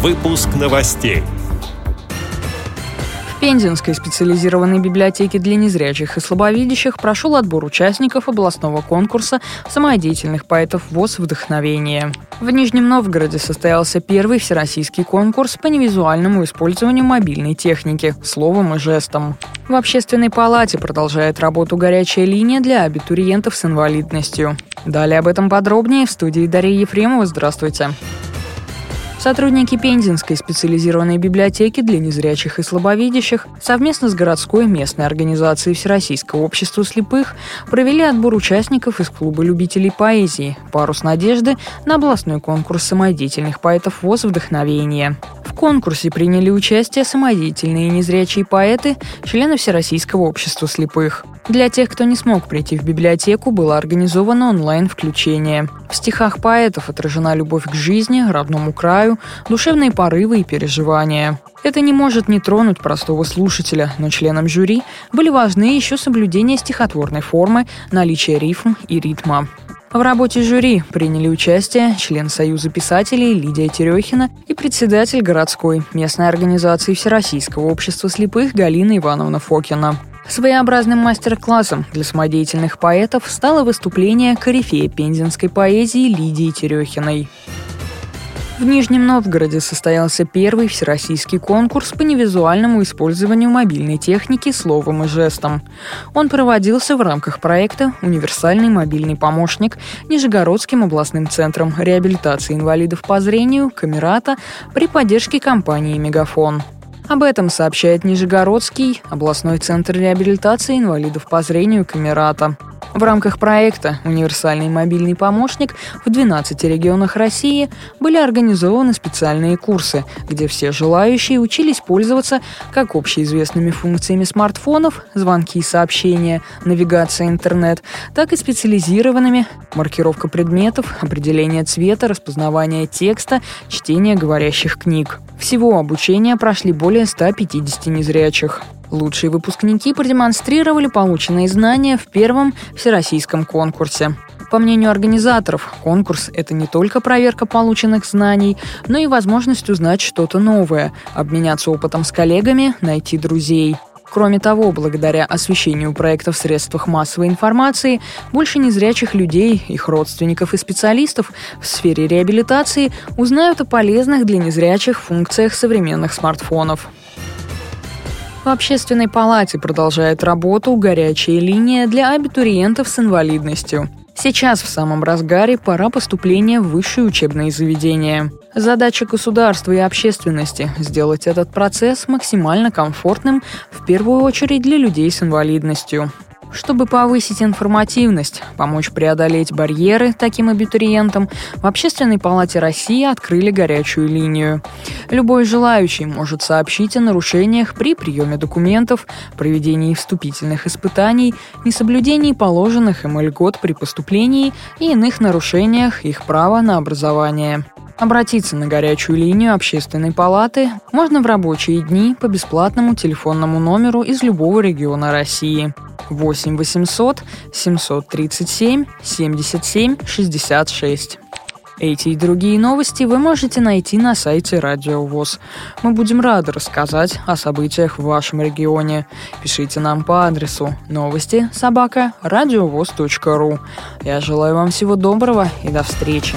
Выпуск новостей. В Пензенской специализированной библиотеке для незрячих и слабовидящих прошел отбор участников областного конкурса самодеятельных поэтов ВОЗ «Вдохновение». В Нижнем Новгороде состоялся первый всероссийский конкурс по невизуальному использованию мобильной техники словом и жестом. В Общественной палате продолжает работу горячая линия для абитуриентов с инвалидностью. Далее об этом подробнее в студии Дарья Ефремова. Здравствуйте. Сотрудники Пензенской специализированной библиотеки для незрячих и слабовидящих совместно с городской местной организацией Всероссийского общества слепых провели отбор участников из клуба любителей поэзии «Парус надежды» на областной конкурс самодеятельных поэтов ВОЗ «Вдохновение» конкурсе приняли участие самодеятельные незрячие поэты, члены Всероссийского общества слепых. Для тех, кто не смог прийти в библиотеку, было организовано онлайн-включение. В стихах поэтов отражена любовь к жизни, родному краю, душевные порывы и переживания. Это не может не тронуть простого слушателя, но членам жюри были важны еще соблюдение стихотворной формы, наличие рифм и ритма. В работе жюри приняли участие член Союза писателей Лидия Терехина и председатель городской местной организации Всероссийского общества слепых Галина Ивановна Фокина. Своеобразным мастер-классом для самодеятельных поэтов стало выступление корифея пензенской поэзии Лидии Терехиной. В Нижнем Новгороде состоялся первый всероссийский конкурс по невизуальному использованию мобильной техники словом и жестом. Он проводился в рамках проекта «Универсальный мобильный помощник» Нижегородским областным центром реабилитации инвалидов по зрению «Камерата» при поддержке компании «Мегафон». Об этом сообщает Нижегородский областной центр реабилитации инвалидов по зрению «Камерата». В рамках проекта «Универсальный мобильный помощник» в 12 регионах России были организованы специальные курсы, где все желающие учились пользоваться как общеизвестными функциями смартфонов, звонки и сообщения, навигация интернет, так и специализированными маркировка предметов, определение цвета, распознавание текста, чтение говорящих книг. Всего обучение прошли более 150 незрячих. Лучшие выпускники продемонстрировали полученные знания в первом всероссийском конкурсе. По мнению организаторов, конкурс – это не только проверка полученных знаний, но и возможность узнать что-то новое, обменяться опытом с коллегами, найти друзей. Кроме того, благодаря освещению проекта в средствах массовой информации, больше незрячих людей, их родственников и специалистов в сфере реабилитации узнают о полезных для незрячих функциях современных смартфонов. В Общественной палате продолжает работу горячая линия для абитуриентов с инвалидностью. Сейчас в самом разгаре пора поступления в высшие учебные заведения. Задача государства и общественности – сделать этот процесс максимально комфортным, в первую очередь для людей с инвалидностью. Чтобы повысить информативность, помочь преодолеть барьеры таким абитуриентам, в Общественной палате России открыли горячую линию. Любой желающий может сообщить о нарушениях при приеме документов, проведении вступительных испытаний, несоблюдении положенных им льгот при поступлении и иных нарушениях их права на образование. Обратиться на горячую линию общественной палаты можно в рабочие дни по бесплатному телефонному номеру из любого региона России. 8 800 737 77 66. Эти и другие новости вы можете найти на сайте Радио ВОЗ. Мы будем рады рассказать о событиях в вашем регионе. Пишите нам по адресу новости собака ру. Я желаю вам всего доброго и до встречи.